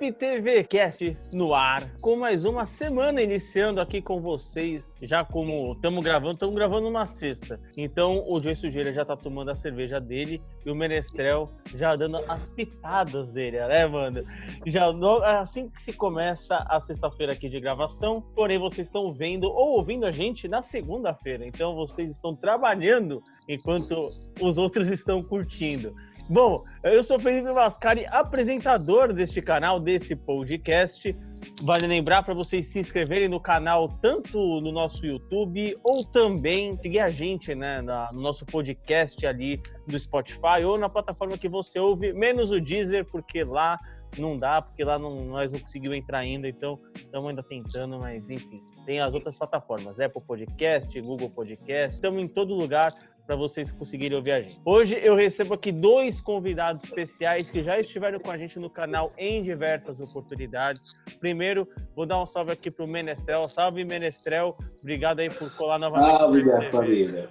Rap TV Cast no ar, com mais uma semana iniciando aqui com vocês. Já como estamos gravando, estamos gravando uma sexta. Então o Joey Sujeira já tá tomando a cerveja dele e o Menestrel já dando as pitadas dele, né, mano? Já assim que se começa a sexta-feira aqui de gravação, porém vocês estão vendo ou ouvindo a gente na segunda-feira. Então vocês estão trabalhando enquanto os outros estão curtindo. Bom, eu sou Felipe Mascari, apresentador deste canal, desse podcast. Vale lembrar para vocês se inscreverem no canal, tanto no nosso YouTube, ou também seguir a gente né, no nosso podcast ali do Spotify, ou na plataforma que você ouve, menos o Deezer, porque lá não dá, porque lá não, nós não conseguimos entrar ainda, então estamos ainda tentando, mas enfim. Tem as outras plataformas, Apple Podcast, Google Podcast, estamos em todo lugar para vocês conseguirem ouvir a gente. Hoje eu recebo aqui dois convidados especiais que já estiveram com a gente no canal em diversas oportunidades. Primeiro, vou dar um salve aqui para o Menestrel. Salve, Menestrel. Obrigado aí por colar novamente. Salve, minha família.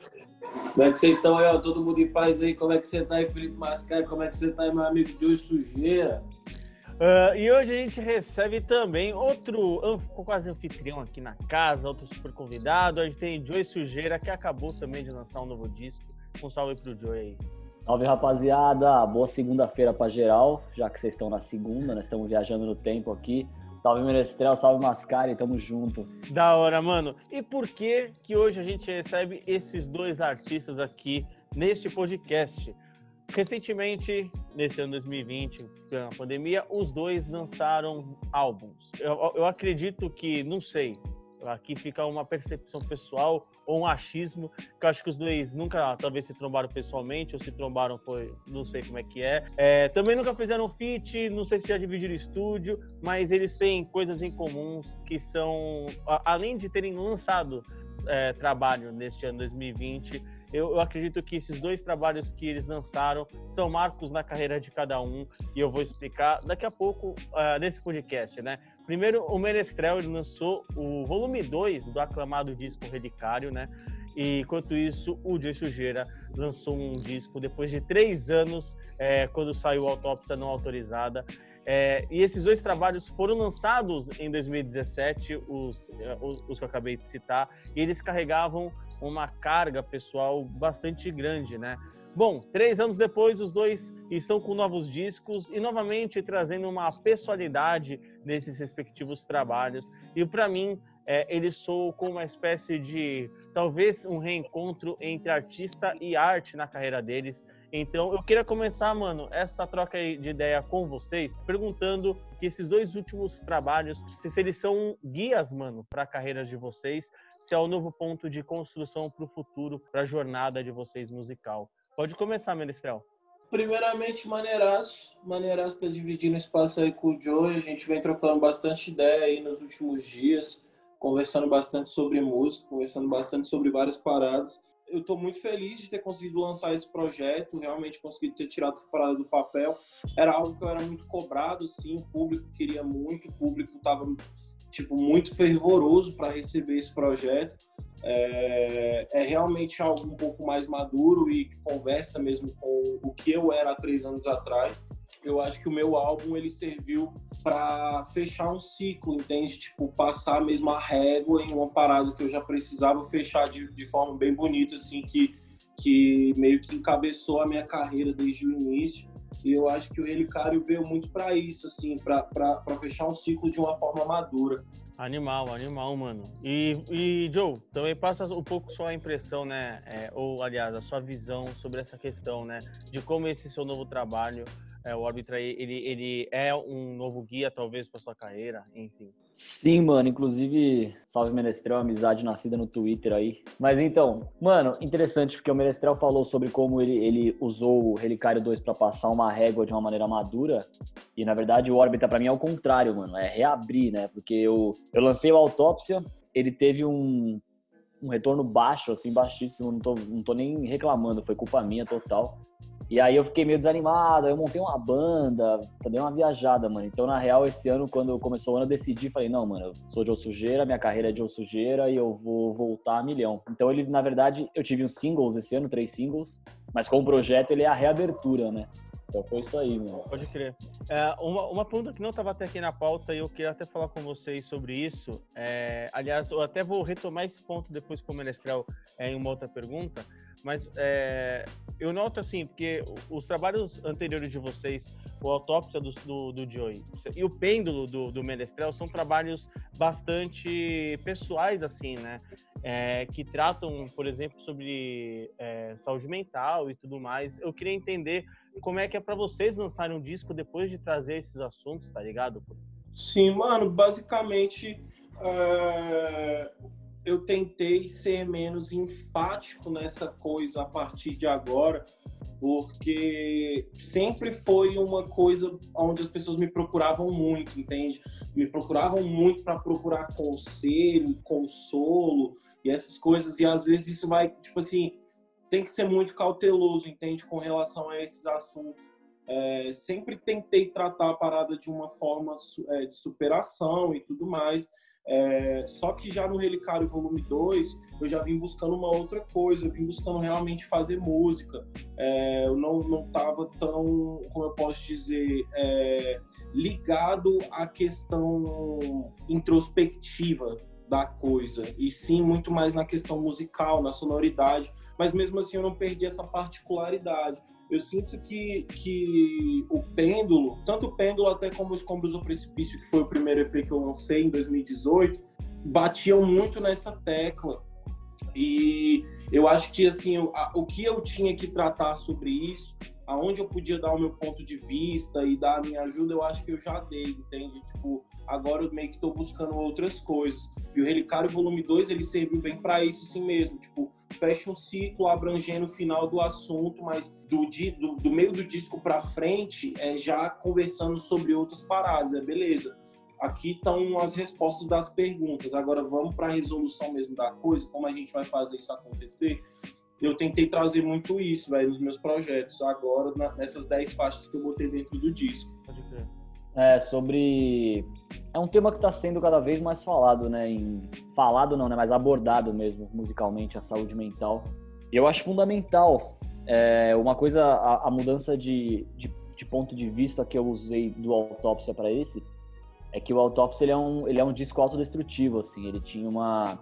Como é que vocês estão aí, ó? Todo mundo em paz aí? Como é que você tá aí, Felipe Mascai? Como é que você tá aí, meu amigo Joe Sujeira? Uh, e hoje a gente recebe também outro quase anfitrião aqui na casa, outro super convidado. A gente tem Joey Sujeira, que acabou também de lançar um novo disco. Um salve pro Joey aí. Salve rapaziada, boa segunda-feira para geral, já que vocês estão na segunda, nós estamos viajando no tempo aqui. Salve Menestrel, salve Mascari, tamo junto. Da hora, mano. E por que que hoje a gente recebe esses dois artistas aqui neste podcast? Recentemente, nesse ano 2020, na pandemia, os dois lançaram álbuns. Eu, eu acredito que, não sei, aqui fica uma percepção pessoal ou um achismo, que eu acho que os dois nunca, talvez, se trombaram pessoalmente, ou se trombaram, foi, não sei como é que é. é também nunca fizeram feat, não sei se já dividiram estúdio, mas eles têm coisas em comuns que são, além de terem lançado é, trabalho neste ano 2020, eu, eu, acredito que esses dois trabalhos que eles lançaram são marcos na carreira de cada um e eu vou explicar daqui a pouco uh, nesse podcast, né? Primeiro, o Menestrel ele lançou o volume 2 do aclamado disco Relicário, né? E enquanto isso, o Joe Sujeira lançou um disco depois de três anos, é, quando saiu Autópsia Não Autorizada. É, e esses dois trabalhos foram lançados em 2017, os, é, os, os que eu acabei de citar, e eles carregavam uma carga pessoal bastante grande, né? Bom, três anos depois, os dois estão com novos discos e novamente trazendo uma pessoalidade nesses respectivos trabalhos. E para mim, é, eles soam como uma espécie de, talvez, um reencontro entre artista e arte na carreira deles. Então, eu queria começar, mano, essa troca de ideia com vocês, perguntando que esses dois últimos trabalhos, se eles são guias, mano, para a carreira de vocês, se é o novo ponto de construção para o futuro, para a jornada de vocês musical. Pode começar, Menestrel. Primeiramente, maneiraço. Maneiraço tá dividindo espaço aí com o Joe. A gente vem trocando bastante ideia aí nos últimos dias, conversando bastante sobre música, conversando bastante sobre várias paradas. Eu estou muito feliz de ter conseguido lançar esse projeto, realmente conseguido ter tirado essa parada do papel. Era algo que eu era muito cobrado, sim, o público queria muito, o público estava tipo muito fervoroso para receber esse projeto. É, é, realmente algo um pouco mais maduro e que conversa mesmo com o que eu era há três anos atrás. Eu acho que o meu álbum ele serviu para fechar um ciclo, entende? Tipo, passar a mesma régua em uma parada que eu já precisava fechar de, de forma bem bonita, assim, que, que meio que encabeçou a minha carreira desde o início. E eu acho que o Relicário veio muito para isso, assim, para fechar um ciclo de uma forma madura. Animal, animal, mano. E, e Joe, também passa um pouco sua impressão, né? É, ou, aliás, a sua visão sobre essa questão, né? De como esse seu novo trabalho, é, o Arbitra, ele, ele é um novo guia, talvez, para sua carreira, enfim. Sim, mano. Inclusive, salve Menestrel, amizade nascida no Twitter aí. Mas então, mano, interessante porque o Menestrel falou sobre como ele, ele usou o Relicário 2 para passar uma régua de uma maneira madura. E na verdade, o Órbita para mim é o contrário, mano. É reabrir, né? Porque eu, eu lancei o Autópsia, ele teve um, um retorno baixo, assim, baixíssimo. Não tô, não tô nem reclamando, foi culpa minha total. E aí eu fiquei meio desanimado, eu montei uma banda, dei uma viajada, mano. Então, na real, esse ano, quando começou o ano, eu decidi, falei, não, mano, eu sou de Sujeira, minha carreira é de Sujeira e eu vou voltar a milhão. Então, ele, na verdade, eu tive uns singles esse ano, três singles, mas com o projeto ele é a reabertura, né? Então foi isso aí, mano. Pode crer. É, uma, uma pergunta que não estava até aqui na pauta e eu queria até falar com vocês sobre isso. É, aliás, eu até vou retomar esse ponto depois com o Menestrel é, em uma outra pergunta. Mas é, eu noto assim, porque os trabalhos anteriores de vocês, o Autópsia do, do, do Joey e o Pêndulo do, do Menestrel, são trabalhos bastante pessoais, assim, né? É, que tratam, por exemplo, sobre é, saúde mental e tudo mais. Eu queria entender como é que é para vocês lançarem um disco depois de trazer esses assuntos, tá ligado? Sim, mano, basicamente é, eu tentei ser menos enfático nessa coisa a partir de agora, porque sempre foi uma coisa onde as pessoas me procuravam muito, entende? Me procuravam muito para procurar conselho, consolo e essas coisas, e às vezes isso vai, tipo assim, tem que ser muito cauteloso, entende, com relação a esses assuntos. É, sempre tentei tratar a parada de uma forma é, de superação e tudo mais, é, só que já no Relicário Volume 2, eu já vim buscando uma outra coisa, eu vim buscando realmente fazer música. É, eu não, não tava tão, como eu posso dizer, é, ligado à questão introspectiva da coisa, e sim muito mais na questão musical, na sonoridade, mas mesmo assim eu não perdi essa particularidade eu sinto que, que o Pêndulo, tanto o Pêndulo até como os Combos do Precipício, que foi o primeiro EP que eu lancei em 2018, batiam muito nessa tecla. E eu acho que assim, o, o que eu tinha que tratar sobre isso, aonde eu podia dar o meu ponto de vista e dar a minha ajuda, eu acho que eu já dei, entende? Tipo, agora eu meio que estou buscando outras coisas. E o Relicário Volume 2, ele serviu bem para isso assim mesmo, tipo, fecha um ciclo abrangendo o final do assunto, mas do, do, do meio do disco para frente é já conversando sobre outras paradas, é beleza. Aqui estão as respostas das perguntas. Agora vamos para a resolução mesmo da coisa, como a gente vai fazer isso acontecer. Eu tentei trazer muito isso, velho, nos meus projetos, agora nessas 10 faixas que eu botei dentro do disco. É, sobre. É um tema que está sendo cada vez mais falado, né? Em... Falado não, né? Mas abordado mesmo, musicalmente, a saúde mental. E eu acho fundamental. É, uma coisa, a, a mudança de, de, de, ponto de vista que eu usei do Autópsia para esse, é que o Autópsia ele é, um, ele é um disco autodestrutivo, assim. Ele tinha uma.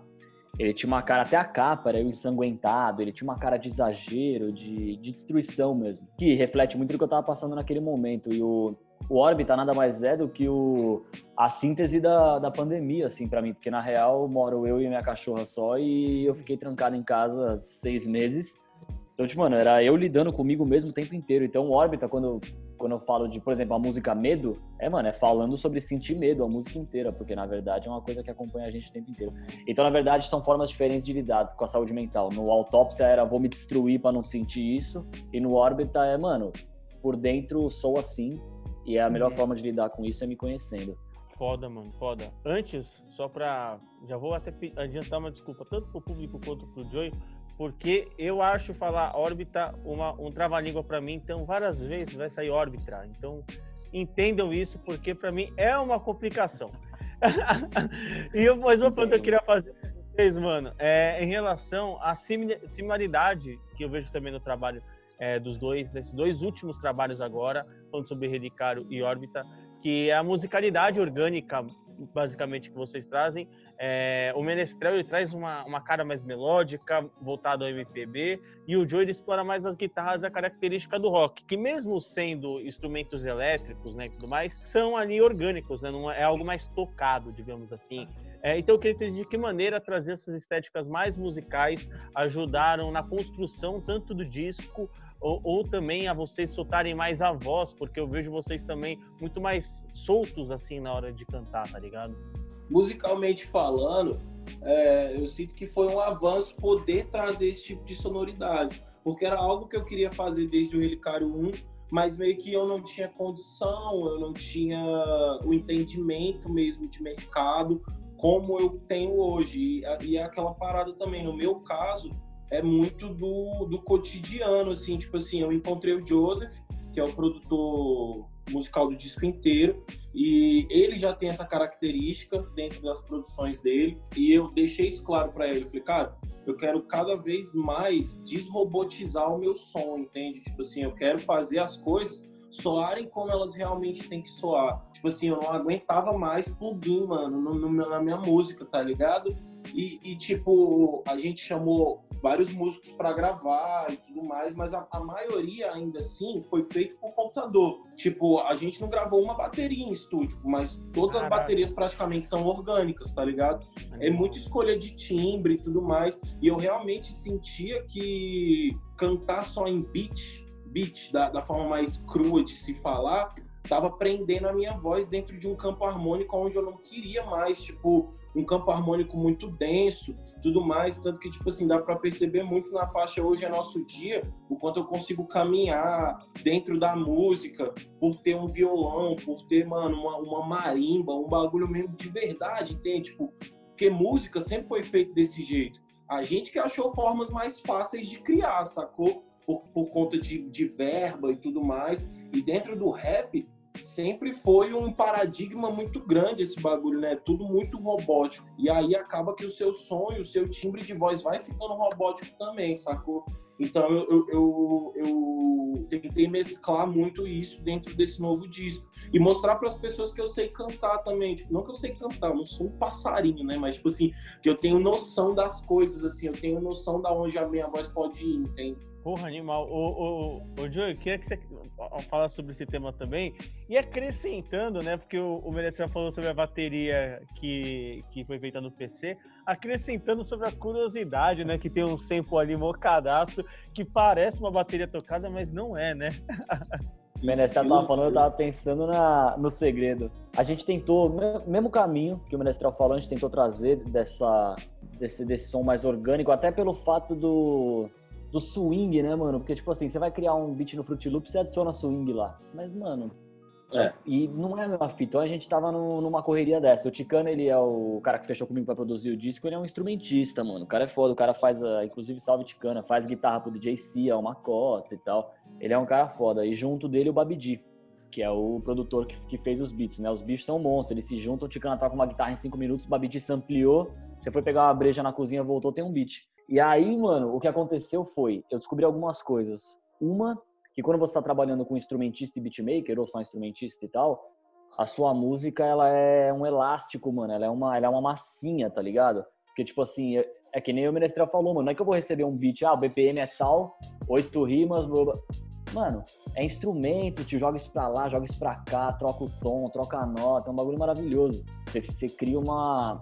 Ele tinha uma cara, até a capa era ensanguentado, ele tinha uma cara de exagero, de, de destruição mesmo, que reflete muito do que eu tava passando naquele momento. E o, o Órbita nada mais é do que o, a síntese da, da pandemia, assim, para mim, porque na real moro eu e minha cachorra só e eu fiquei trancado em casa seis meses. Então, tipo, mano, era eu lidando comigo mesmo o tempo inteiro. Então, o Órbita, quando, quando eu falo de, por exemplo, a música Medo, é, mano, é falando sobre sentir medo a música inteira, porque na verdade é uma coisa que acompanha a gente o tempo inteiro. Então, na verdade, são formas diferentes de lidar com a saúde mental. No Autópsia era vou me destruir para não sentir isso, e no Órbita é, mano, por dentro sou assim, e a melhor uhum. forma de lidar com isso é me conhecendo. Foda, mano, foda. Antes, só pra. Já vou até adiantar uma desculpa, tanto pro público quanto pro Joey, porque eu acho falar órbita uma, um trava-língua para mim, então várias vezes vai sair órbita. Então, entendam isso, porque para mim é uma complicação. e eu, mais uma pergunta que eu queria fazer pra vocês, mano, é em relação à similaridade que eu vejo também no trabalho é, dos dois, desses dois últimos trabalhos agora, falando sobre Relicário e Órbita, que é a musicalidade orgânica, basicamente, que vocês trazem. É, o Menestrel ele traz uma, uma cara mais melódica, voltado ao MPB, e o Joe ele explora mais as guitarras, a característica do rock, que mesmo sendo instrumentos elétricos né, e tudo mais, são ali orgânicos, né, é, é algo mais tocado, digamos assim. É, então eu queria entender de que maneira trazer essas estéticas mais musicais ajudaram na construção tanto do disco ou, ou, também a vocês soltarem mais a voz, porque eu vejo vocês também muito mais soltos assim na hora de cantar, tá ligado? Musicalmente falando, é, eu sinto que foi um avanço poder trazer esse tipo de sonoridade, porque era algo que eu queria fazer desde o Relicário 1, mas meio que eu não tinha condição, eu não tinha o entendimento mesmo de mercado como eu tenho hoje. E, e é aquela parada também, no meu caso, é muito do, do cotidiano, assim, tipo assim, eu encontrei o Joseph, que é o produtor musical do disco inteiro, e ele já tem essa característica dentro das produções dele, e eu deixei isso claro para ele, eu falei, cara, eu quero cada vez mais desrobotizar o meu som, entende? Tipo assim, eu quero fazer as coisas soarem como elas realmente têm que soar. Tipo assim, eu não aguentava mais plugin, mano, no, no, na minha música, tá ligado? E, e, tipo, a gente chamou vários músicos para gravar e tudo mais, mas a, a, maioria ainda assim foi feito por computador. Tipo, a gente não gravou uma bateria em estúdio, mas todas Caraca. as baterias praticamente são orgânicas, tá ligado? É muita escolha de timbre e tudo mais. E eu realmente sentia que cantar só em beat, beat da, da forma mais crua de se falar, tava prendendo a minha voz dentro de um campo harmônico onde eu não queria mais, tipo, um campo harmônico muito denso, tudo mais, tanto que tipo assim, dá para perceber muito na faixa hoje é nosso dia, o quanto eu consigo caminhar dentro da música, por ter um violão, por ter, mano, uma, uma marimba, um bagulho mesmo de verdade, entende? Tipo, porque música sempre foi feita desse jeito. A gente que achou formas mais fáceis de criar, sacou? Por, por conta de, de verba e tudo mais. E dentro do rap, sempre foi um paradigma muito grande esse bagulho, né? Tudo muito robótico. E aí acaba que o seu e o seu timbre de voz vai ficando robótico também, sacou? Então eu, eu, eu, eu tentei mesclar muito isso dentro desse novo disco. E mostrar para as pessoas que eu sei cantar também. Tipo, não que eu sei cantar, eu não sou um passarinho, né? Mas, tipo assim, que eu tenho noção das coisas, assim, eu tenho noção da onde a minha voz pode ir, entende? Porra, animal. Ô, ô, ô, Joe, eu queria que você falasse sobre esse tema também. E acrescentando, né? Porque o, o Merecer falou sobre a bateria que, que foi feita no PC. Acrescentando sobre a curiosidade, né? Que tem um sample ali mocadaço que parece uma bateria tocada, mas não é, né? O Menestral tava falando, eu tava pensando na, no segredo. A gente tentou, mesmo caminho que o Menestral falou, a gente tentou trazer dessa, desse, desse som mais orgânico, até pelo fato do, do swing, né, mano? Porque, tipo assim, você vai criar um beat no Fruit Loop, você adiciona swing lá. Mas, mano. É. E não é a mesma fita. Então a gente tava no, numa correria dessa. O Ticano, ele é o cara que fechou comigo pra produzir o disco, ele é um instrumentista, mano. O cara é foda, o cara faz, a, inclusive, salve Ticana, faz guitarra pro DJ C, uma cota e tal. Ele é um cara foda. E junto dele o Babidi, que é o produtor que, que fez os beats, né? Os bichos são monstros, eles se juntam, o Ticana toca uma guitarra em cinco minutos, o Babidi ampliou, você foi pegar uma breja na cozinha, voltou, tem um beat. E aí, mano, o que aconteceu foi, eu descobri algumas coisas. Uma, que quando você está trabalhando com instrumentista e beatmaker, ou só instrumentista e tal, a sua música, ela é um elástico, mano. Ela é uma, ela é uma massinha, tá ligado? Porque, tipo assim, é, é que nem o Menestrel falou, mano. Não é que eu vou receber um beat, ah, o BPM é tal, oito rimas, blá, blá. Mano, é instrumento, te joga isso pra lá, joga isso pra cá, troca o tom, troca a nota, é um bagulho maravilhoso. Você, você cria uma,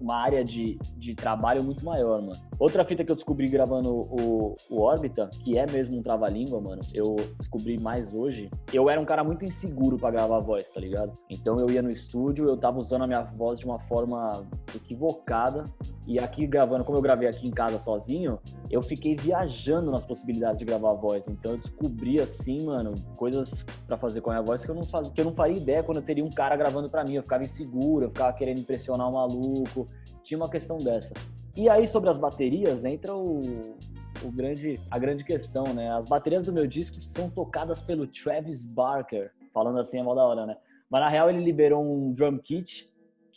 uma área de, de trabalho muito maior, mano. Outra fita que eu descobri gravando o, o Orbita, que é mesmo um trava-língua, mano, eu descobri mais hoje. Eu era um cara muito inseguro para gravar a voz, tá ligado? Então eu ia no estúdio, eu tava usando a minha voz de uma forma equivocada. E aqui gravando, como eu gravei aqui em casa sozinho, eu fiquei viajando nas possibilidades de gravar a voz. Então eu descobri assim, mano, coisas para fazer com a minha voz que eu não fazia, que eu não faria ideia quando eu teria um cara gravando para mim. Eu ficava inseguro, eu ficava querendo impressionar o maluco tinha uma questão dessa. E aí, sobre as baterias, entra o, o grande, a grande questão, né? As baterias do meu disco são tocadas pelo Travis Barker. Falando assim é mó da hora, né? Mas na real ele liberou um drum kit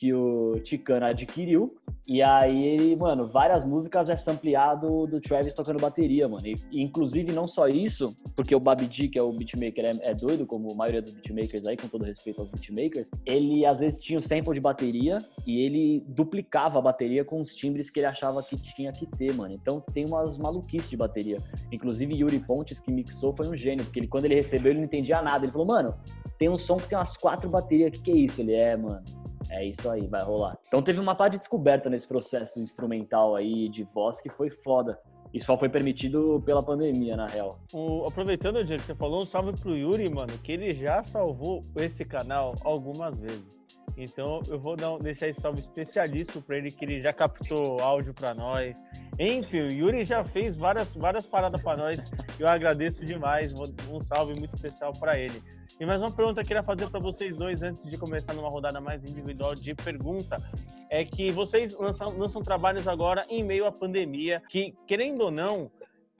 que o Ticano adquiriu. E aí ele, mano, várias músicas é sampleado do Travis tocando bateria, mano. E, inclusive não só isso, porque o Babidi, que é o beatmaker, é, é, doido, como a maioria dos beatmakers aí, com todo respeito aos beatmakers, ele às vezes tinha o sample de bateria e ele duplicava a bateria com os timbres que ele achava que tinha que ter, mano. Então tem umas maluquices de bateria. Inclusive Yuri Pontes, que mixou, foi um gênio, porque ele, quando ele recebeu, ele não entendia nada. Ele falou, mano, tem um som que tem umas quatro baterias, o que, que é isso? Ele é, mano é isso aí, vai rolar. Então teve uma parte de descoberta nesse processo instrumental aí de voz que foi foda. E só foi permitido pela pandemia, na real. O, aproveitando, Diego, que você falou, um salve pro Yuri, mano, que ele já salvou esse canal algumas vezes. Então eu vou dar, deixar esse salve especialíssimo para ele, que ele já captou áudio para nós. Enfim, o Yuri já fez várias, várias paradas para nós. Eu agradeço demais. Um salve muito especial para ele. E mais uma pergunta que eu queria fazer para vocês dois antes de começar numa rodada mais individual de pergunta é que vocês lançam, lançam trabalhos agora em meio à pandemia, que querendo ou não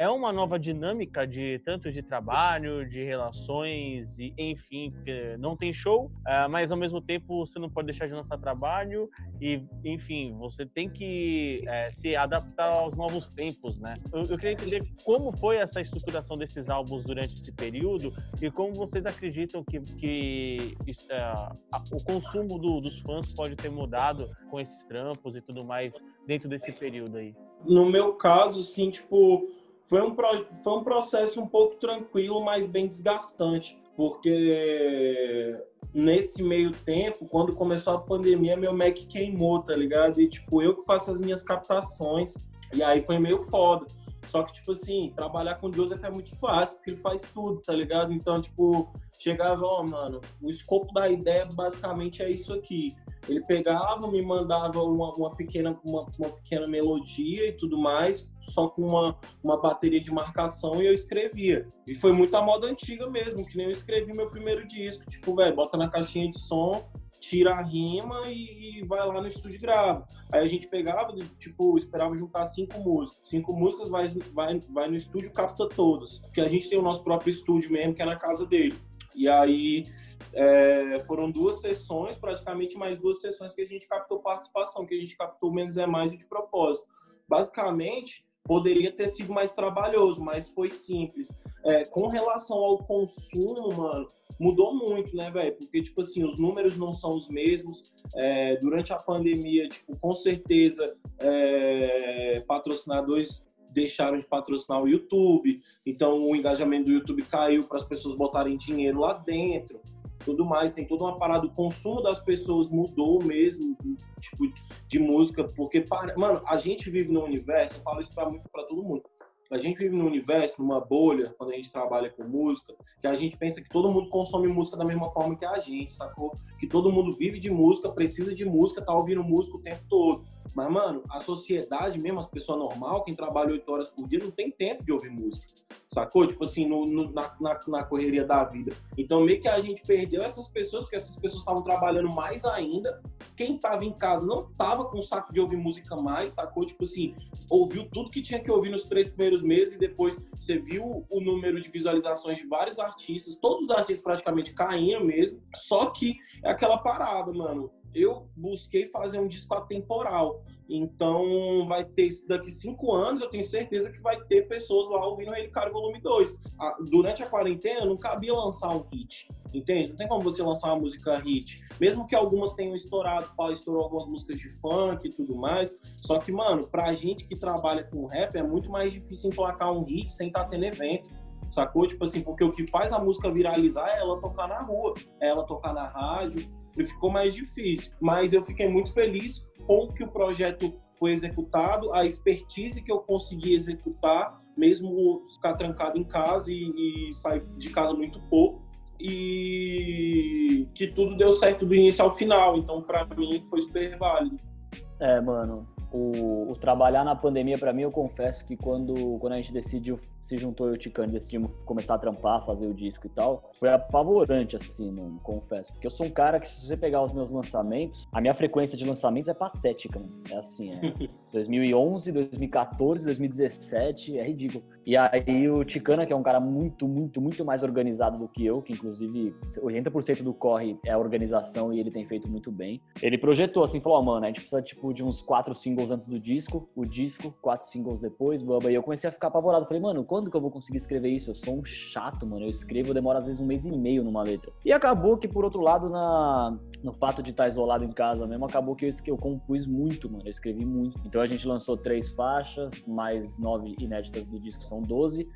é uma nova dinâmica de tanto de trabalho, de relações e enfim, porque não tem show, uh, mas ao mesmo tempo você não pode deixar de lançar trabalho e enfim, você tem que uh, se adaptar aos novos tempos, né? Eu, eu, queria entender como foi essa estruturação desses álbuns durante esse período e como vocês acreditam que, que uh, o consumo do, dos fãs pode ter mudado com esses trampos e tudo mais dentro desse período aí? No meu caso, sim, tipo, foi um, foi um processo um pouco tranquilo, mas bem desgastante, porque nesse meio tempo, quando começou a pandemia, meu Mac queimou, tá ligado? E, tipo, eu que faço as minhas captações, e aí foi meio foda. Só que, tipo assim, trabalhar com o Joseph é muito fácil, porque ele faz tudo, tá ligado? Então, tipo, chegava, ó, oh, mano, o escopo da ideia basicamente é isso aqui. Ele pegava, me mandava uma, uma pequena, uma, uma, pequena melodia e tudo mais, só com uma, uma bateria de marcação e eu escrevia. E foi muito a moda antiga mesmo, que nem eu escrevi meu primeiro disco. Tipo, velho, bota na caixinha de som, tira a rima e, e, vai lá no estúdio e grava. Aí a gente pegava, tipo, esperava juntar cinco músicas. Cinco músicas, vai, vai, vai no estúdio capta todas. Porque a gente tem o nosso próprio estúdio mesmo, que é na casa dele. E aí é, foram duas sessões, praticamente mais duas sessões que a gente captou participação, que a gente captou menos é mais de propósito. Basicamente, poderia ter sido mais trabalhoso, mas foi simples. É, com relação ao consumo, mano, mudou muito, né, velho? Porque, tipo assim, os números não são os mesmos. É, durante a pandemia, tipo, com certeza, é, patrocinadores deixaram de patrocinar o YouTube, então o engajamento do YouTube caiu para as pessoas botarem dinheiro lá dentro tudo mais, tem toda uma parada, o consumo das pessoas mudou mesmo, tipo, de música, porque, mano, a gente vive num universo, eu falo isso pra, pra todo mundo, a gente vive num universo, numa bolha, quando a gente trabalha com música, que a gente pensa que todo mundo consome música da mesma forma que a gente, sacou? Que todo mundo vive de música, precisa de música, tá ouvindo música o tempo todo. Mas, mano, a sociedade mesmo, as pessoas normal, quem trabalha oito horas por dia, não tem tempo de ouvir música. Sacou? Tipo assim, no, no, na, na, na, correria da vida. Então, meio que a gente perdeu essas pessoas, porque essas pessoas estavam trabalhando mais ainda. Quem tava em casa não tava com saco de ouvir música mais, sacou? Tipo assim, ouviu tudo que tinha que ouvir nos três primeiros meses e depois você viu o número de visualizações de vários artistas, todos os artistas praticamente caindo mesmo. Só que é aquela parada, mano eu busquei fazer um disco atemporal. Então, vai ter daqui cinco anos, eu tenho certeza que vai ter pessoas lá ouvindo Relicário Volume 2. Durante a quarentena, não cabia lançar um hit, entende? Não tem como você lançar uma música hit. Mesmo que algumas tenham estourado, Paulo estourou algumas músicas de funk e tudo mais. Só que, mano, pra gente que trabalha com rap, é muito mais difícil emplacar um hit sem estar tá tendo evento sacou? Tipo assim, porque o que faz a música viralizar é ela tocar na rua, é ela tocar na rádio, e ficou mais difícil. Mas eu fiquei muito feliz com que o projeto foi executado, a expertise que eu consegui executar, mesmo ficar trancado em casa e, e sair de casa muito pouco, e que tudo deu certo do início ao final. Então, para mim, foi super válido. É, mano, o, o trabalhar na pandemia, para mim, eu confesso que quando, quando a gente decidiu se juntou eu e o Ticano, decidimos começar a trampar, fazer o disco e tal, foi apavorante, assim, mano, confesso. Porque eu sou um cara que, se você pegar os meus lançamentos, a minha frequência de lançamentos é patética, mano. É assim, é 2011, 2014, 2017, é ridículo. E aí o Ticana, que é um cara muito, muito, muito mais organizado do que eu, que inclusive 80% do corre é organização e ele tem feito muito bem. Ele projetou assim, falou, oh, mano, a gente precisa tipo de uns quatro singles antes do disco, o disco, quatro singles depois, bamba. E eu comecei a ficar apavorado. Falei, mano, quando que eu vou conseguir escrever isso? Eu sou um chato, mano. Eu escrevo, demora às vezes um mês e meio numa letra. E acabou que, por outro lado, na, no fato de estar isolado em casa mesmo, acabou que eu, eu compus muito, mano. Eu escrevi muito. Então a gente lançou três faixas, mais nove inéditas do disco, são doze.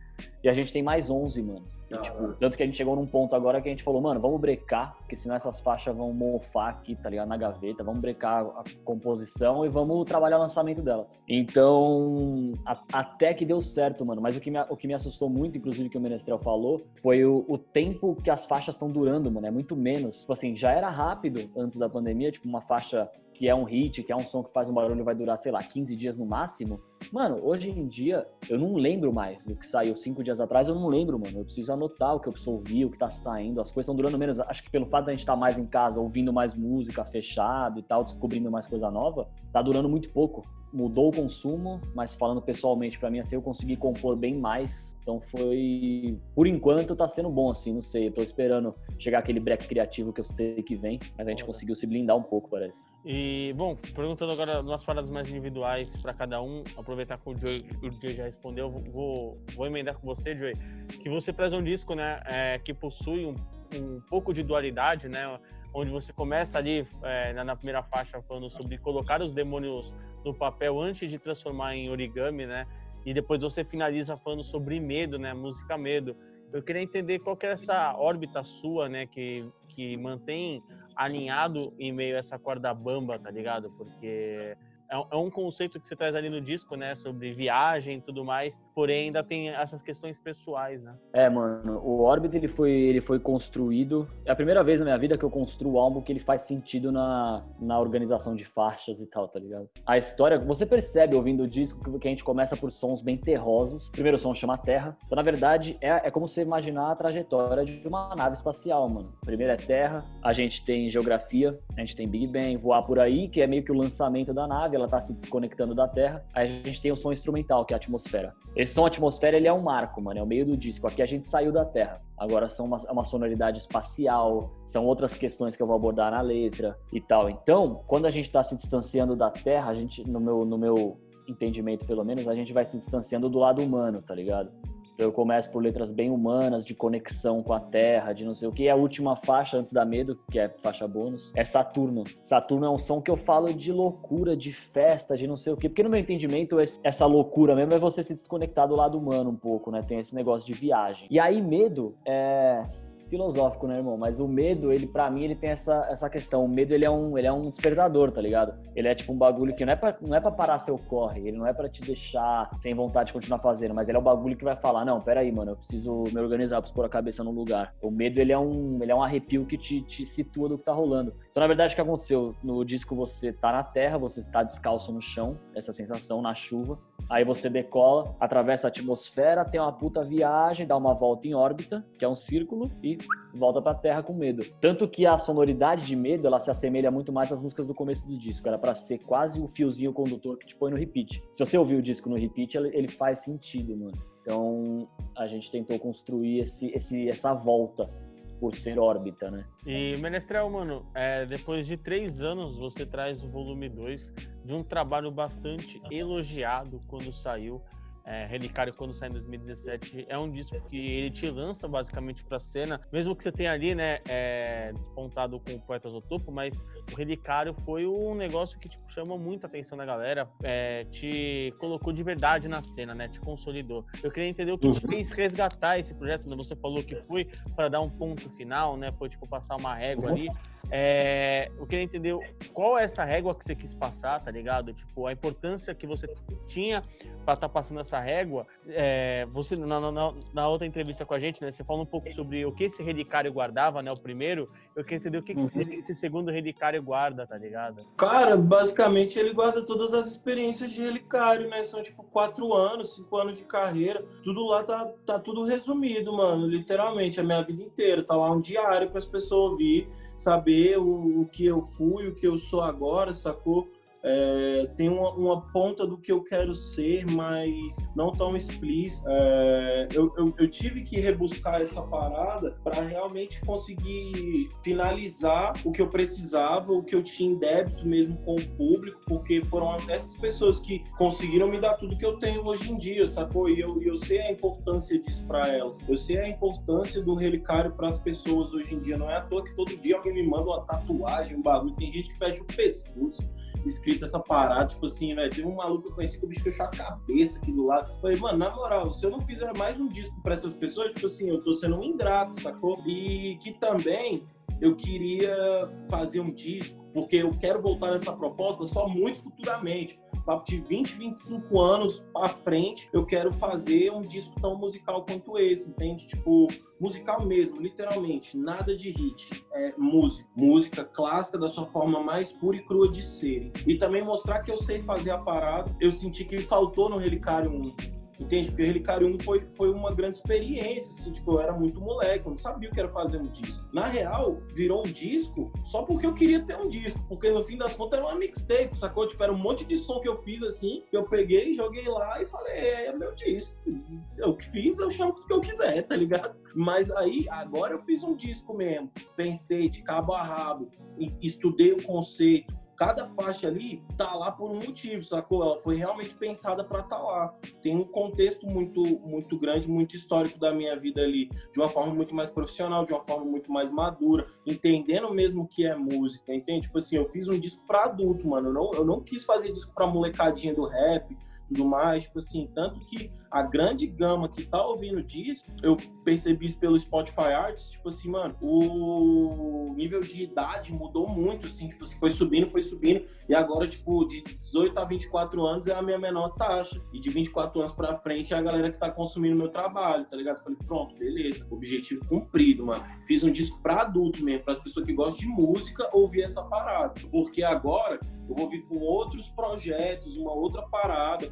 E a gente tem mais onze, mano. E, tipo, tanto que a gente chegou num ponto agora que a gente falou, mano, vamos brecar, porque senão essas faixas vão mofar aqui, tá ligado? Na gaveta, vamos brecar a composição e vamos trabalhar o lançamento delas. Então, a, até que deu certo, mano. Mas o que, me, o que me assustou muito, inclusive, que o Menestrel falou, foi o, o tempo que as faixas estão durando, mano. É muito menos. Tipo assim, já era rápido antes da pandemia, tipo, uma faixa que é um hit, que é um som que faz um barulho vai durar, sei lá, 15 dias no máximo. Mano, hoje em dia, eu não lembro mais do que saiu cinco dias atrás, eu não lembro, mano. Eu preciso anotar o que eu preciso ouvir, o que tá saindo. As coisas estão durando menos. Acho que pelo fato da gente estar tá mais em casa, ouvindo mais música fechado e tal, descobrindo mais coisa nova, tá durando muito pouco. Mudou o consumo, mas falando pessoalmente para mim, assim, eu consegui compor bem mais então foi, por enquanto, tá sendo bom, assim, não sei. Eu tô esperando chegar aquele break criativo que eu sei que vem, mas a gente conseguiu se blindar um pouco, parece. E, bom, perguntando agora umas paradas mais individuais para cada um, aproveitar que o Joey, o Joey já respondeu, vou, vou emendar com você, Joey, que você traz um disco, né, é, que possui um, um pouco de dualidade, né, onde você começa ali é, na, primeira faixa falando sobre colocar os demônios no papel antes de transformar em origami, né, e depois você finaliza falando sobre medo, né? Música Medo. Eu queria entender qual que é essa órbita sua, né? Que, que mantém alinhado em meio a essa corda bamba, tá ligado? Porque é, é um conceito que você traz ali no disco, né? Sobre viagem e tudo mais, porém ainda tem essas questões pessoais, né? É, mano, o Orbit ele foi, ele foi construído. É a primeira vez na minha vida que eu construo álbum que ele faz sentido na, na organização de faixas e tal, tá ligado? A história, você percebe ouvindo o disco que a gente começa por sons bem terrosos. O primeiro som chama Terra. Então, na verdade, é, é como você imaginar a trajetória de uma nave espacial, mano. Primeiro é Terra, a gente tem geografia, a gente tem Big Bang, voar por aí, que é meio que o lançamento da nave ela está se desconectando da Terra. Aí a gente tem o som instrumental, que é a atmosfera. Esse som atmosfera, ele é um marco, mano, é o meio do disco. Aqui a gente saiu da Terra. Agora são uma, é uma sonoridade espacial, são outras questões que eu vou abordar na letra e tal. Então, quando a gente está se distanciando da Terra, a gente, no meu, no meu entendimento pelo menos, a gente vai se distanciando do lado humano, tá ligado? Eu começo por letras bem humanas, de conexão com a Terra, de não sei o que. A última faixa, antes da Medo, que é faixa bônus, é Saturno. Saturno é um som que eu falo de loucura, de festa, de não sei o que. Porque no meu entendimento, essa loucura mesmo é você se desconectar do lado humano um pouco, né? Tem esse negócio de viagem. E aí, Medo é filosófico, né, irmão? Mas o medo, ele, para mim, ele tem essa, essa questão. O medo, ele é, um, ele é um despertador, tá ligado? Ele é tipo um bagulho que não é pra, não é pra parar seu corre, ele não é para te deixar sem vontade de continuar fazendo, mas ele é o bagulho que vai falar, não, peraí, mano, eu preciso me organizar, preciso pôr a cabeça no lugar. O medo, ele é um, ele é um arrepio que te, te situa do que tá rolando. Então, na verdade, o que aconteceu? No disco você tá na terra, você está descalço no chão, essa sensação, na chuva, aí você decola, atravessa a atmosfera, tem uma puta viagem, dá uma volta em órbita, que é um círculo, e volta para a Terra com medo. Tanto que a sonoridade de medo, ela se assemelha muito mais às músicas do começo do disco. Era para ser quase o fiozinho condutor que te põe no repeat. Se você ouvir o disco no repeat, ele faz sentido, mano. Então, a gente tentou construir esse, esse, essa volta por ser órbita, né? E Menestrel, mano, é, depois de três anos você traz o volume 2 de um trabalho bastante elogiado quando saiu é, Relicário quando sai em 2017 é um disco que ele te lança basicamente pra cena, mesmo que você tenha ali, né, é, despontado com o Poetas do Topo, mas o Relicário foi um negócio que tipo, chamou muita atenção da galera, é, te colocou de verdade na cena, né, te consolidou. Eu queria entender o que te fez resgatar esse projeto, né? você falou que foi para dar um ponto final, né, foi tipo passar uma régua ali, é, eu queria entender qual é essa régua que você quis passar, tá ligado? Tipo, a importância que você tinha para estar tá passando essa régua. É, você, na, na, na, outra entrevista com a gente, né, você falou um pouco sobre o que esse relicário guardava, né? O primeiro. Eu queria entender o que, uhum. que esse segundo relicário guarda, tá ligado? Cara, basicamente ele guarda todas as experiências de relicário, né? São tipo quatro anos, cinco anos de carreira. Tudo lá tá, tá tudo resumido, mano. Literalmente, a minha vida inteira. Tá lá um diário para as pessoas ouvir saber o, o, que eu fui, o que eu sou agora, sacou? É, tem uma, uma, ponta do que eu quero ser, mas não tão explícito. É, eu, eu, eu, tive que rebuscar essa parada para realmente conseguir finalizar o que eu precisava, o que eu tinha em débito mesmo com o público, porque foram essas pessoas que conseguiram me dar tudo que eu tenho hoje em dia, sacou? E eu, eu sei a importância disso para elas. Eu sei a importância do relicário para as pessoas hoje em dia. Não é à toa que todo dia alguém me manda uma tatuagem, um bagulho. Tem gente que fecha o pescoço escrito essa parada, tipo assim, velho, teve um maluco que eu conheci que o bicho fechou a cabeça aqui do lado. Falei, mano, na moral, se eu não fizer mais um disco para essas pessoas, tipo assim, eu tô sendo um ingrato, sacou? E que também eu queria fazer um disco, porque eu quero voltar nessa proposta só muito futuramente papo de 20, 25 anos para frente, eu quero fazer um disco tão musical quanto esse, entende? Tipo, musical mesmo, literalmente, nada de hit, é música, música clássica da sua forma mais pura e crua de ser. E também mostrar que eu sei fazer a parada. Eu senti que faltou no Relicário 1 Entende? Porque Relicário 1 foi, foi uma grande experiência, assim, tipo, eu era muito moleque, eu não sabia o que era fazer um disco. Na real, virou um disco só porque eu queria ter um disco, porque no fim das contas era uma mixtape, sacou? Tipo, era um monte de som que eu fiz, assim, que eu peguei, joguei lá e falei, é, é meu disco. Eu que fiz, eu chamo o que eu quiser, tá ligado? Mas aí, agora eu fiz um disco mesmo, pensei de cabo a rabo, estudei o conceito, cada faixa ali tá lá por um motivo, sacou? Ela foi realmente pensada para estar tá lá. Tem um contexto muito muito grande, muito histórico da minha vida ali, de uma forma muito mais profissional, de uma forma muito mais madura, entendendo mesmo o que é música, entende? Tipo assim, eu fiz um disco para adulto, mano. Eu não, eu não quis fazer disco para molecadinha do rap, tudo mais, tipo assim, tanto que a grande gama que tá ouvindo disso, eu percebi isso pelo Spotify Arts, tipo assim, mano, o nível de idade mudou muito, assim, tipo assim, foi subindo, foi subindo, e agora, tipo, de 18 a 24 anos é a minha menor taxa, e de 24 anos pra frente é a galera que tá consumindo meu trabalho, tá ligado? Falei, pronto, beleza, objetivo cumprido, mano. Fiz um disco pra adulto mesmo, para as pessoas que gostam de música ouvir essa parada, porque agora eu vou vir com outros projetos, uma outra parada,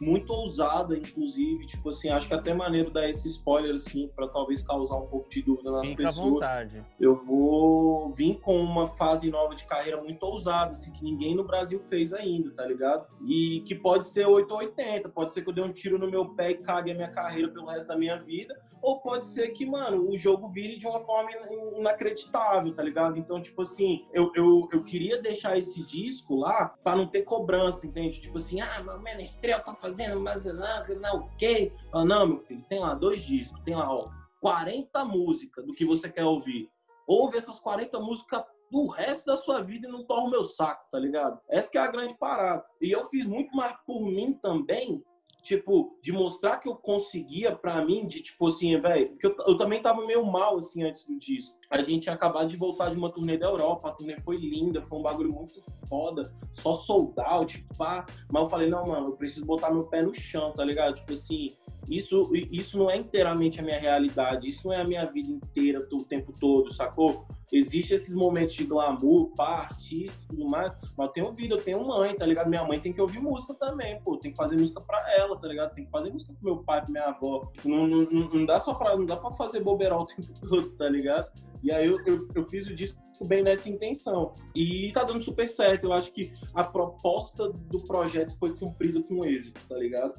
muito ousada, inclusive. Tipo assim, acho que até maneiro dar esse spoiler, assim, para talvez causar um pouco de dúvida nas Fica pessoas. vontade. Eu vou vir com uma fase nova de carreira muito ousada, assim, que ninguém no Brasil fez ainda, tá ligado? E que pode ser 8 ou 80, pode ser que eu dê um tiro no meu pé e cague a minha carreira pelo resto da minha vida, ou pode ser que, mano, o jogo vire de uma forma inacreditável, tá ligado? Então, tipo assim, eu, eu, eu queria deixar esse disco lá para não ter cobrança, entende? Tipo assim, ah, meu menestrel tá fazendo mas não, não o quê? Ah, não, meu filho, tem lá dois discos, tem lá, ó, 40 músicas do que você quer ouvir. Ouve essas 40 músicas do resto da sua vida e não torna o meu saco, tá ligado? Essa que é a grande parada. E eu fiz muito mais por mim também tipo, de mostrar que eu conseguia para mim, de tipo assim, velho, porque eu, eu, também tava meio mal, assim, antes do disco. A gente tinha acabado de voltar de uma turnê da Europa, a turnê foi linda, foi um bagulho muito foda, só soldado, tipo, pá. Mas eu falei, não, mano, eu preciso botar meu pé no chão, tá ligado? Tipo assim, isso, isso não é inteiramente a minha realidade, isso não é a minha vida inteira, o tempo todo, sacou? Existem esses momentos de glamour, pá, artista tudo mais, mas eu tenho vida, eu tenho mãe, tá ligado? Minha mãe tem que ouvir música também, pô, tem que fazer música pra ela, tá ligado? Tem que fazer música pro meu pai, pra minha avó. Não, não, não dá só pra, não dá pra fazer bobeirão o tempo todo, tá ligado? E aí eu, eu, eu, fiz o disco bem nessa intenção. E tá dando super certo. Eu acho que a proposta do projeto foi cumprida com êxito, tá ligado?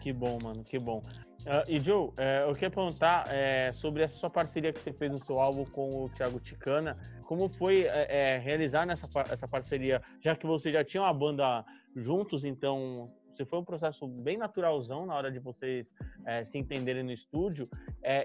Que bom, mano, que bom. Uh, e Joe, é, eu queria perguntar é, sobre essa sua parceria que você fez no seu álbum com o Thiago Ticana. Como foi é, realizar nessa, essa parceria, já que você já tinha uma banda juntos, então você foi um processo bem naturalzão na hora de vocês se entenderem no estúdio.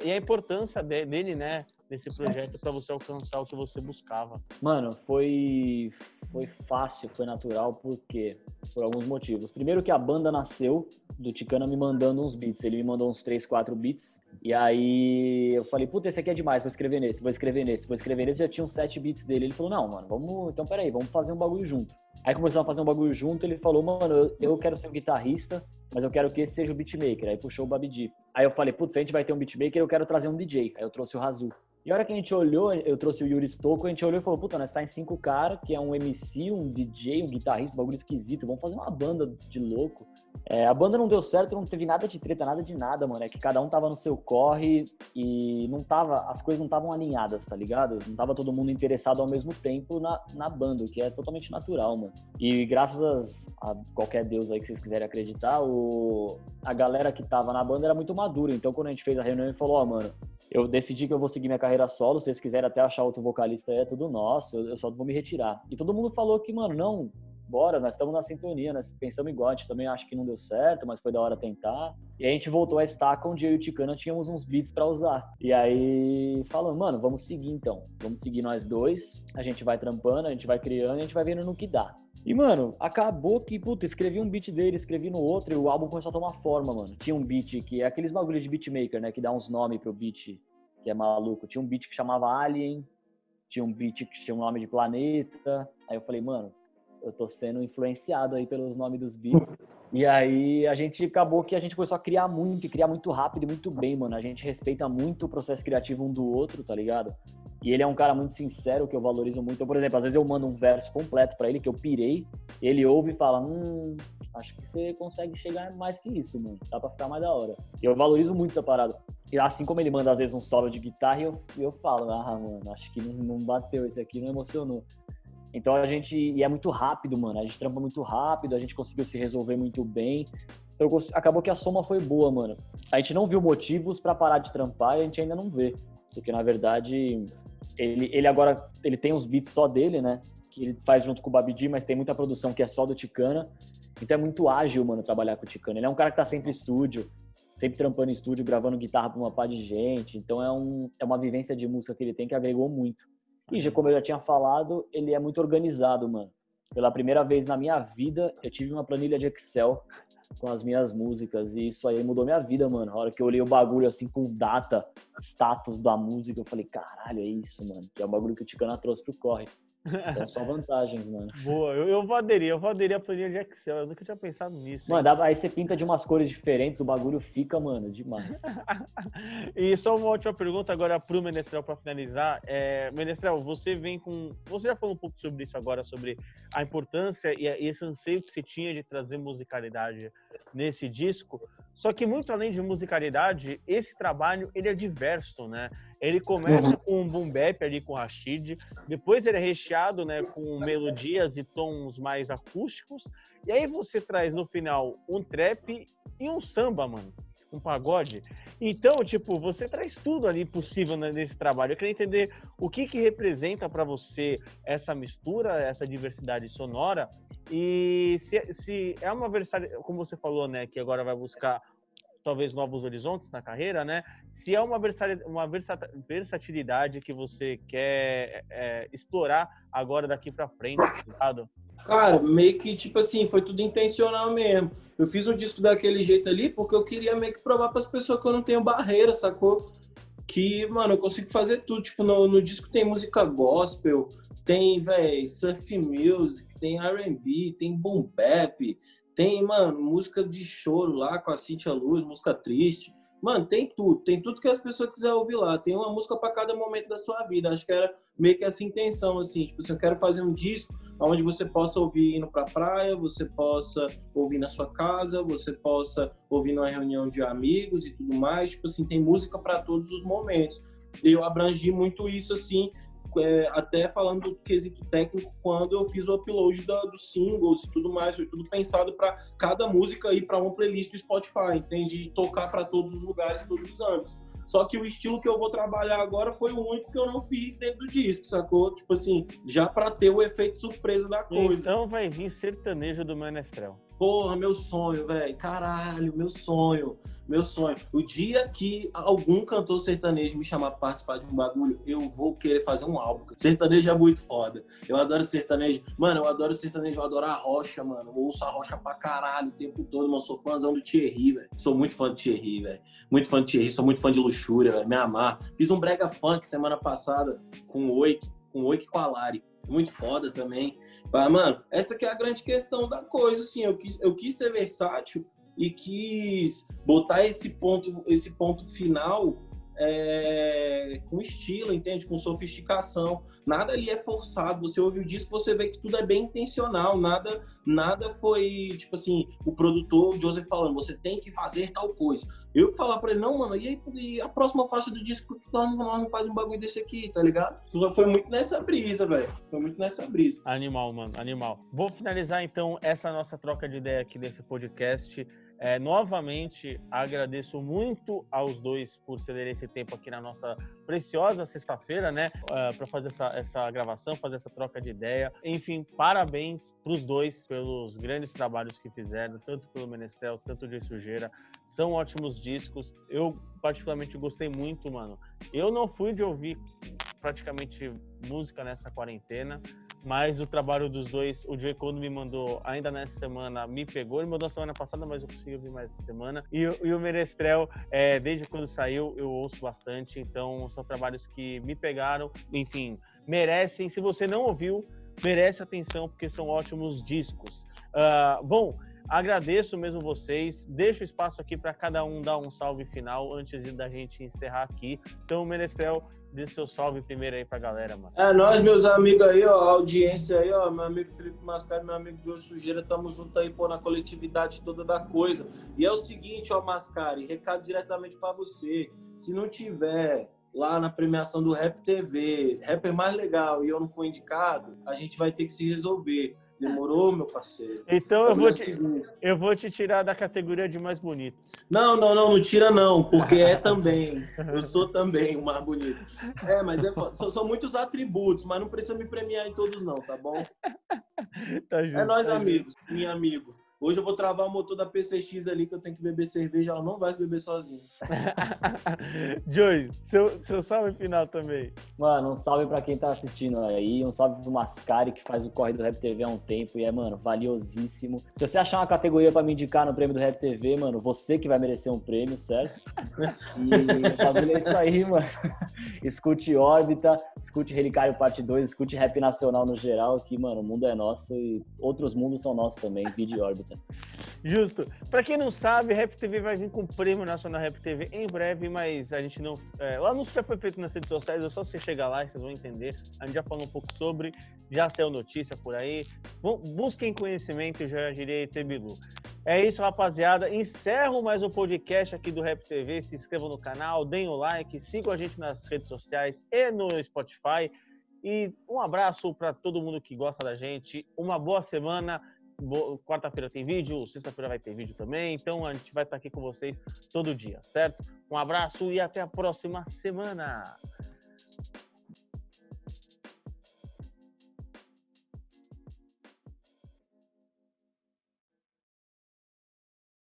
E a importância de, dele, né, nesse projeto para você alcançar o que você buscava? Mano, foi foi fácil, foi natural, porque por alguns motivos. Primeiro que a banda nasceu do Ticana me mandando uns beats, ele me mandou uns 3, 4 beats. E aí eu falei, puta, esse aqui é demais, vou escrever nesse, vou escrever nesse, vou escrever nesse, já tinha uns 7 beats dele. Ele falou, não, mano, vamos, então peraí, vamos fazer um bagulho junto. Aí começamos a fazer um bagulho junto, ele falou, mano, eu, quero ser um guitarrista, mas eu quero que esse seja o beatmaker. Aí puxou o Babidi. Aí eu falei, putz, a gente vai ter um beatmaker, eu quero trazer um DJ. Aí eu trouxe o Razu. E a hora que a gente olhou, eu trouxe o Yuri Stocco, a gente olhou e falou, puta, nós tá em cinco caras, que é um MC, um DJ, um guitarrista, um bagulho esquisito, vamos fazer uma banda de louco. É, a banda não deu certo, não teve nada de treta, nada de nada, mano. É que cada um tava no seu corre e não tava, as coisas não estavam alinhadas, tá ligado? Não tava todo mundo interessado ao mesmo tempo na, na banda, o que é totalmente natural, mano. E graças a qualquer deus aí que vocês quiserem acreditar, o, a galera que tava na banda era muito madura. Então quando a gente fez a reunião, ele falou, ó, oh, mano, eu decidi que eu vou seguir minha carreira solo. Se vocês quiserem até achar outro vocalista, é tudo nosso. Eu só vou me retirar. E todo mundo falou que, mano, não, bora, nós estamos na sintonia, nós pensamos igual, a gente também acha que não deu certo, mas foi da hora tentar. E a gente voltou a estar onde eu e o Ticana tínhamos uns beats para usar. E aí falando, mano, vamos seguir então. Vamos seguir nós dois. A gente vai trampando, a gente vai criando, a gente vai vendo no que dá. E, mano, acabou que, puta, escrevi um beat dele, escrevi no outro, e o álbum começou a tomar forma, mano. Tinha um beat que é aqueles bagulhos de beatmaker, né? Que dá uns nomes pro beat, que é maluco. Tinha um beat que chamava Alien, tinha um beat que tinha um nome de planeta. Aí eu falei, mano, eu tô sendo influenciado aí pelos nomes dos beats. e aí a gente acabou que a gente começou a criar muito, e criar muito rápido e muito bem, mano. A gente respeita muito o processo criativo um do outro, tá ligado? E ele é um cara muito sincero, que eu valorizo muito. Então, por exemplo, às vezes eu mando um verso completo para ele, que eu pirei, ele ouve e fala, hum, acho que você consegue chegar mais que isso, mano. Dá pra ficar mais da hora. Eu valorizo muito essa parada. E assim como ele manda, às vezes, um solo de guitarra, eu, eu falo, ah, mano, acho que não, não bateu esse aqui, não emocionou. Então a gente. E é muito rápido, mano. A gente trampa muito rápido, a gente conseguiu se resolver muito bem. Então acabou que a soma foi boa, mano. A gente não viu motivos para parar de trampar e a gente ainda não vê. Porque na verdade, ele, ele agora ele tem os beats só dele, né? Que ele faz junto com o Babidi, mas tem muita produção que é só do Ticana. Então é muito ágil, mano, trabalhar com o Ticana. Ele é um cara que tá sempre em estúdio, sempre trampando em estúdio, gravando guitarra pra uma par de gente. Então é, um, é uma vivência de música que ele tem que agregou muito. E já como eu já tinha falado, ele é muito organizado, mano. Pela primeira vez na minha vida, eu tive uma planilha de Excel com as minhas músicas. E isso aí mudou minha vida, mano. A hora que eu olhei o bagulho assim com data, status da música, eu falei, caralho, é isso, mano. Que é o bagulho que o Ticana trouxe pro corre. Então, só vantagens, mano. Boa, eu, eu vou aderir, eu vou aderir a planilha de Excel. Eu nunca tinha pensado nisso. Mano, dá, aí você pinta de umas cores diferentes, o bagulho fica, mano, demais. e só uma última pergunta agora pro Menestrel para finalizar. É, Menestrel, você vem com. Você já falou um pouco sobre isso agora, sobre a importância e, e esse anseio que você tinha de trazer musicalidade nesse disco. Só que muito além de musicalidade, esse trabalho ele é diverso, né? Ele começa uhum. com um boom bap ali com o Rashid, depois ele é recheado, né, com melodias e tons mais acústicos, e aí você traz no final um trap e um samba, mano, um pagode. Então, tipo, você traz tudo ali possível nesse trabalho. Eu queria entender o que que representa para você essa mistura, essa diversidade sonora e se, se é uma versatilidade, como você falou, né, que agora vai buscar talvez novos horizontes na carreira, né? Se é uma, uma versatilidade que você quer é, explorar agora daqui para frente, sabe? Cara, meio que tipo assim, foi tudo intencional mesmo. Eu fiz um disco daquele jeito ali porque eu queria meio que provar para as pessoas que eu não tenho barreira, sacou? Que, mano, eu consigo fazer tudo. Tipo, no, no disco tem música gospel, tem, velho, surf music, tem R&B, tem boom bap, tem, mano, música de choro lá com a Cintia Luz, música triste. Mano, tem tudo, tem tudo que as pessoas quiserem ouvir lá. Tem uma música para cada momento da sua vida. Acho que era meio que essa intenção, assim. Tipo, se eu quero fazer um disco onde você possa ouvir indo pra praia, você possa ouvir na sua casa, você possa ouvir numa reunião de amigos e tudo mais. Tipo assim, tem música para todos os momentos. Eu abrangi muito isso, assim, é, até falando do quesito técnico, quando eu fiz o upload da, dos singles e tudo mais, foi tudo pensado para cada música ir para uma playlist do Spotify, entende? tocar para todos os lugares, todos os âmbitos. Só que o estilo que eu vou trabalhar agora foi o único que eu não fiz dentro do disco, sacou? Tipo assim, já para ter o efeito surpresa da coisa. Então vai vir sertanejo do Menestrel. Porra, meu sonho, velho. Caralho, meu sonho. Meu sonho. O dia que algum cantor sertanejo me chamar pra participar de um bagulho, eu vou querer fazer um álbum. Sertanejo é muito foda. Eu adoro sertanejo. Mano, eu adoro sertanejo, eu adoro a rocha, mano. Eu ouço a rocha pra caralho o tempo todo, mano. Sou fãzão do Thierry, velho. Sou muito fã do Thierry, velho. Muito fã do Thierry. Sou muito fã de Luxúria, velho. Me amar. Fiz um brega funk semana passada com o Oik, com o Oik com a Lari. Muito foda também. Mas, mano, essa que é a grande questão da coisa, assim, eu quis, eu quis ser versátil e quis botar esse ponto, esse ponto final é, com estilo, entende? Com sofisticação. Nada ali é forçado. Você ouve o disco, você vê que tudo é bem intencional. Nada, nada foi tipo assim, o produtor, o Joseph falando, você tem que fazer tal coisa. Eu que falar pra ele, não, mano, e aí e a próxima faixa do disco, que nós não faz um bagulho desse aqui, tá ligado? Foi muito nessa brisa, velho. Foi muito nessa brisa. Animal, mano, animal. Vou finalizar então essa nossa troca de ideia aqui desse podcast. É, novamente, agradeço muito aos dois por cederem esse tempo aqui na nossa preciosa sexta-feira, né? Uh, é, para fazer essa, essa gravação, fazer essa troca de ideia. Enfim, parabéns para os dois pelos grandes trabalhos que fizeram, tanto pelo Menestrel, tanto de Sujeira. São ótimos discos. Eu, particularmente, gostei muito, mano. Eu não fui de ouvir praticamente música nessa quarentena. Mas o trabalho dos dois, o Joey quando me mandou ainda nessa semana, me pegou. Ele mandou semana passada, mas eu consegui ouvir mais essa semana. E, e o Merestrel, é, desde quando saiu, eu ouço bastante. Então, são trabalhos que me pegaram. Enfim, merecem. Se você não ouviu, merece atenção, porque são ótimos discos. Uh, bom, Agradeço mesmo vocês. Deixo espaço aqui para cada um dar um salve final antes de da gente encerrar aqui. Então, Menestrel, dê seu salve primeiro aí pra galera, mano. É, nós, meus amigos aí, ó, a audiência aí, ó, meu amigo Felipe Mascari, meu amigo João Sujeira, tamo junto aí, pô, na coletividade toda da coisa. E é o seguinte, ó, Mascari, recado diretamente para você. Se não tiver lá na premiação do Rap TV, rapper mais legal, e eu não for indicado, a gente vai ter que se resolver. Demorou, meu parceiro? Então eu vou, te, eu vou te tirar da categoria de mais bonito. Não, não, não, não tira não, porque é também. Eu sou também o mais bonito. É, mas é, são, são, muitos atributos, mas não precisa me premiar em todos não, tá bom? Tá justo, é nós tá amigos, justo. minha amigo. Hoje eu vou travar o motor da PCX ali, que eu tenho que beber cerveja, ela não vai se beber sozinha. Joey, seu, seu salve final também. Mano, um salve pra quem tá assistindo aí, um salve pro Mascari, que faz o corre do Rap TV há um tempo e é, mano, valiosíssimo. Se você achar uma categoria pra me indicar no prêmio do Rap TV, mano, você que vai merecer um prêmio, certo? E família é isso aí, mano. Escute Órbita, escute Relicário Parte 2, escute Rap Nacional no geral, que, mano, o mundo é nosso e outros mundos são nossos também, vídeo Órbita. Justo. Para quem não sabe, Rap TV vai vir com o Prêmio Nacional Rap TV em breve, mas a gente não. É, o anúncio já foi feito nas redes sociais, é só você chegar lá e vocês vão entender. A gente já falou um pouco sobre, já saiu notícia por aí. Busquem conhecimento, já direi Tebilu. É isso, rapaziada. Encerro mais um podcast aqui do Rap TV. Se inscrevam no canal, deem o like, sigam a gente nas redes sociais e no Spotify. E um abraço para todo mundo que gosta da gente. Uma boa semana quarta-feira tem vídeo, sexta-feira vai ter vídeo também, então a gente vai estar aqui com vocês todo dia, certo? Um abraço e até a próxima semana.